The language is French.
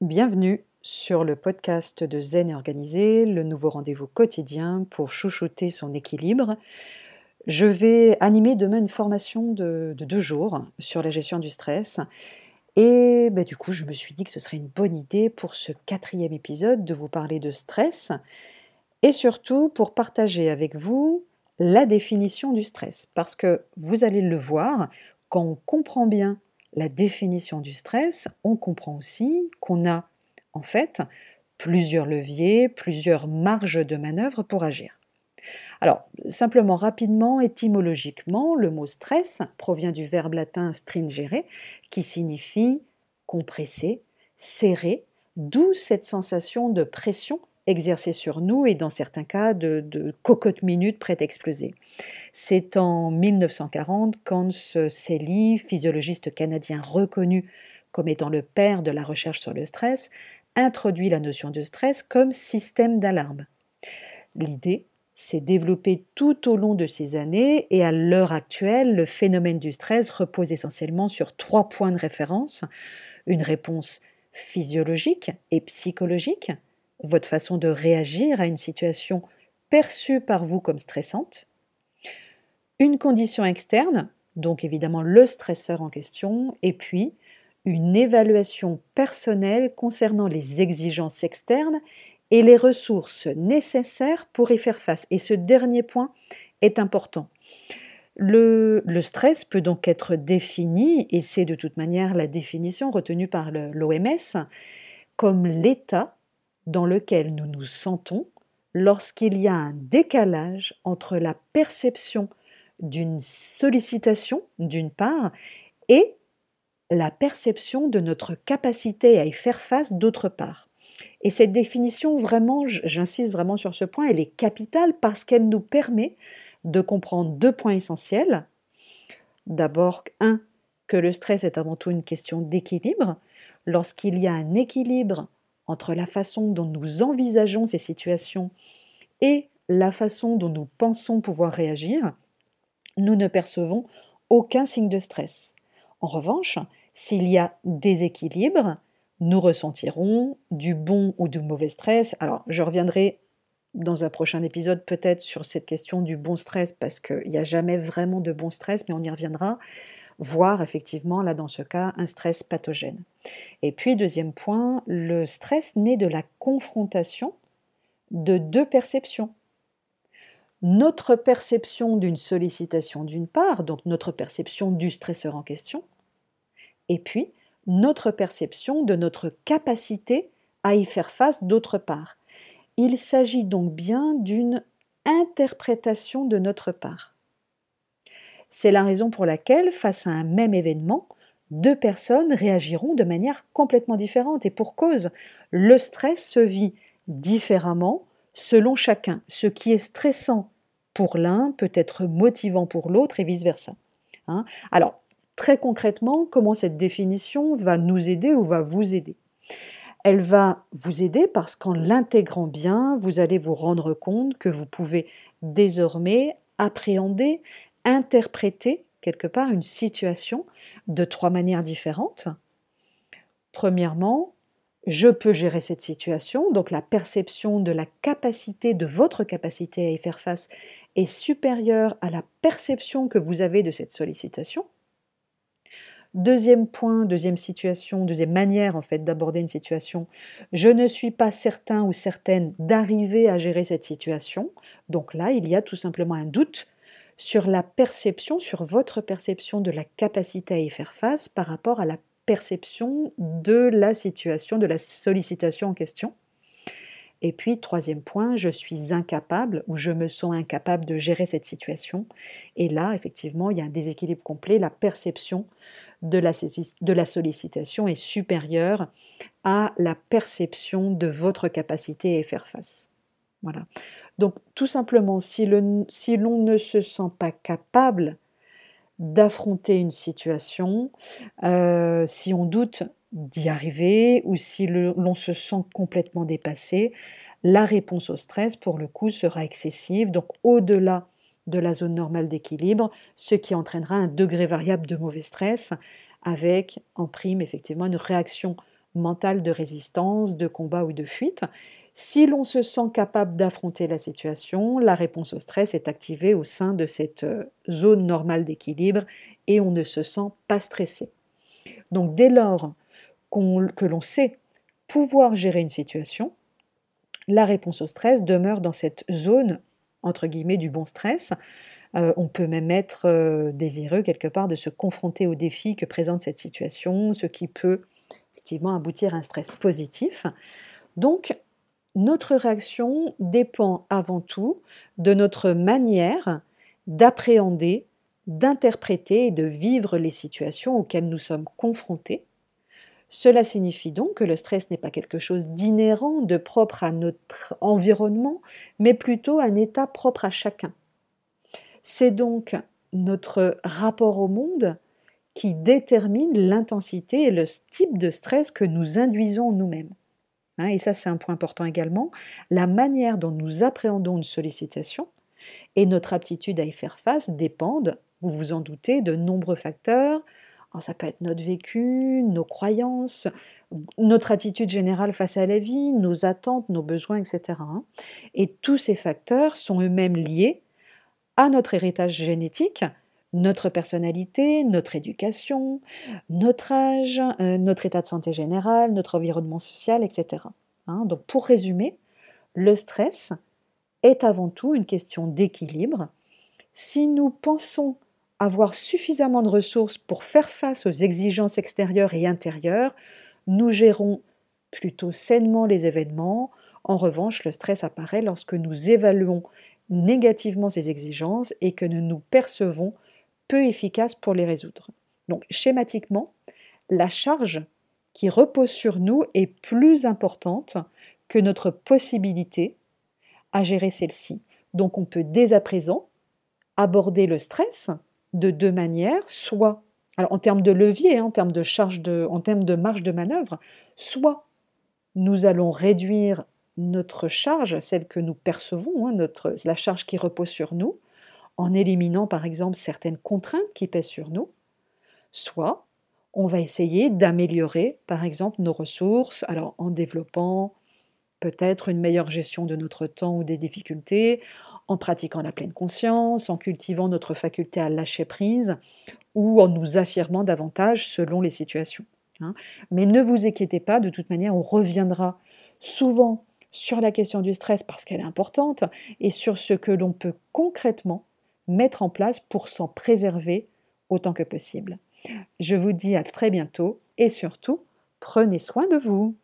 Bienvenue sur le podcast de Zen et Organisé, le nouveau rendez-vous quotidien pour chouchouter son équilibre. Je vais animer demain une formation de, deux jours sur la gestion du stress. Et bah, du coup, je me suis dit que ce serait une bonne idée pour ce quatrième épisode de vous parler de stress et surtout pour partager avec vous la définition du stress. Parce que vous allez le voir, quand on comprend bien la définition du stress, on comprend aussi qu'on a en fait plusieurs leviers, plusieurs marges de manœuvre pour agir. Alors, simplement rapidement, étymologiquement, le mot stress provient du verbe latin stringere, qui signifie compresser, serrer, d'où cette sensation de pression exercée sur nous et dans certains cas de, cocotte minute prête à exploser. C'est en 1940 qu'Hans Selye, physiologiste canadien reconnu comme étant le père de la recherche sur le stress, introduit la notion de stress comme système d'alarme. L'idée s'est développée tout au long de ces années et à l'heure actuelle, le phénomène du stress repose essentiellement sur trois points de référence. Une réponse physiologique et psychologique, votre façon de réagir à une situation perçue par vous comme stressante, une condition externe, donc évidemment le stresseur en question, et puis une évaluation personnelle concernant les exigences externes et les ressources nécessaires pour y faire face. Et ce dernier point est important. Le, stress peut donc être défini, et c'est de toute manière la définition retenue par l'OMS, comme l'état dans lequel nous nous sentons lorsqu'il y a un décalage entre la perception d'une sollicitation, d'une part, et la perception de notre capacité à y faire face d'autre part. Et cette définition, vraiment, j'insiste vraiment sur ce point, elle est capitale parce qu'elle nous permet de comprendre deux points essentiels. D'abord, un, que le stress est avant tout une question d'équilibre. Lorsqu'il y a un équilibre entre la façon dont nous envisageons ces situations et la façon dont nous pensons pouvoir réagir, nous ne percevons aucun signe de stress. En revanche, s'il y a déséquilibre, nous ressentirons du bon ou du mauvais stress. Alors, je reviendrai dans un prochain épisode peut-être sur cette question du bon stress, parce qu'il n'y a jamais vraiment de bon stress, mais on y reviendra, voir effectivement, là dans ce cas, un stress pathogène. Et puis, deuxième point, le stress naît de la confrontation de deux perceptions. Notre perception d'une sollicitation d'une part, donc notre perception du stresseur en question, et puis notre perception de notre capacité à y faire face d'autre part. Il s'agit donc bien d'une interprétation de notre part. C'est la raison pour laquelle, face à un même événement, deux personnes réagiront de manière complètement différente et pour cause. Le stress se vit différemment selon chacun. Ce qui est stressant pour l'un peut être motivant pour l'autre et vice-versa. Hein. Alors, Très concrètement, comment cette définition va nous aider ou va vous aider? Elle va vous aider parce qu'en l'intégrant bien, vous allez vous rendre compte que vous pouvez désormais appréhender, interpréter quelque part une situation de trois manières différentes. Premièrement, je peux gérer cette situation, donc la perception de la capacité, de votre capacité à y faire face est supérieure à la perception que vous avez de cette sollicitation. Deuxième point, deuxième situation, deuxième manière en fait d'aborder une situation, je ne suis pas certain ou certaine d'arriver à gérer cette situation. Donc là, il y a tout simplement un doute sur la perception, sur votre perception de la capacité à y faire face par rapport à la perception de la situation, de la sollicitation en question. Et puis, troisième point, je suis incapable ou je me sens incapable de gérer cette situation. Et là, effectivement, il y a un déséquilibre complet. La perception de la, sollicitation est supérieure à la perception de votre capacité à y faire face. Voilà. Donc, tout simplement, si l'on ne se sent pas capable d'affronter une situation, euh, si on doute d'y arriver ou si l'on se sent complètement dépassé, la réponse au stress, pour le coup, sera excessive, donc au-delà de la zone normale d'équilibre, ce qui entraînera un degré variable de mauvais stress avec en prime effectivement une réaction mental de résistance, de combat ou de fuite. Si l'on se sent capable d'affronter la situation, la réponse au stress est activée au sein de cette euh, zone normale d'équilibre et on ne se sent pas stressé. Donc dès lors que l'on sait pouvoir gérer une situation, la réponse au stress demeure dans cette zone, entre guillemets, du bon stress. Euh, on peut même être euh, désireux quelque part de se confronter aux défis que présente cette situation, ce qui peut aboutir à un stress positif. Donc, notre réaction dépend avant tout de notre manière d'appréhender, d'interpréter et de vivre les situations auxquelles nous sommes confrontés cela signifie donc que le stress n'est pas quelque chose d'inhérent, de propre à notre environnement, mais plutôt un état propre à chacun. C'est donc notre rapport au monde qui détermine l'intensité et le type de stress que nous induisons nous-mêmes. Hein, et ça, c'est un point important également. La manière dont nous appréhendons une sollicitation et notre aptitude à y faire face dépendent, vous vous en doutez, de nombreux facteurs, ça peut être notre vécu, nos croyances, notre attitude générale face à la vie, nos attentes, nos besoins, etc. Hein. Et tous ces facteurs sont eux-mêmes liés à notre héritage génétique, notre personnalité, notre éducation, notre âge, euh, notre état de santé général, notre environnement social, etc. Hein. Donc pour résumer, le stress est avant tout une question d'équilibre. Si nous pensons avoir suffisamment de ressources pour faire face aux exigences extérieures et intérieures, nous gérons plutôt sainement les événements. En revanche, le stress apparaît lorsque nous évaluons négativement ces exigences et que nous nous percevons peu efficaces pour les résoudre. Donc schématiquement, la charge qui repose sur nous est plus importante que notre possibilité à gérer celle-ci. Donc on peut dès à présent aborder le stress de deux manières, soit, alors en termes de levier, hein, en termes de charge en termes de marge de manœuvre, soit nous allons réduire notre charge, celle que nous percevons, hein, notre, la charge qui repose sur nous, en éliminant par exemple certaines contraintes qui pèsent sur nous, soit on va essayer d'améliorer par exemple nos ressources, alors en développant peut-être une meilleure gestion de notre temps ou des difficultés, en pratiquant la pleine conscience, en cultivant notre faculté à lâcher prise ou en nous affirmant davantage selon les situations. Hein. Mais ne vous inquiétez pas, de toute manière, on reviendra souvent sur la question du stress parce qu'elle est importante et sur ce que l'on peut concrètement mettre en place pour s'en préserver autant que possible. Je vous dis à très bientôt et surtout, prenez soin de vous.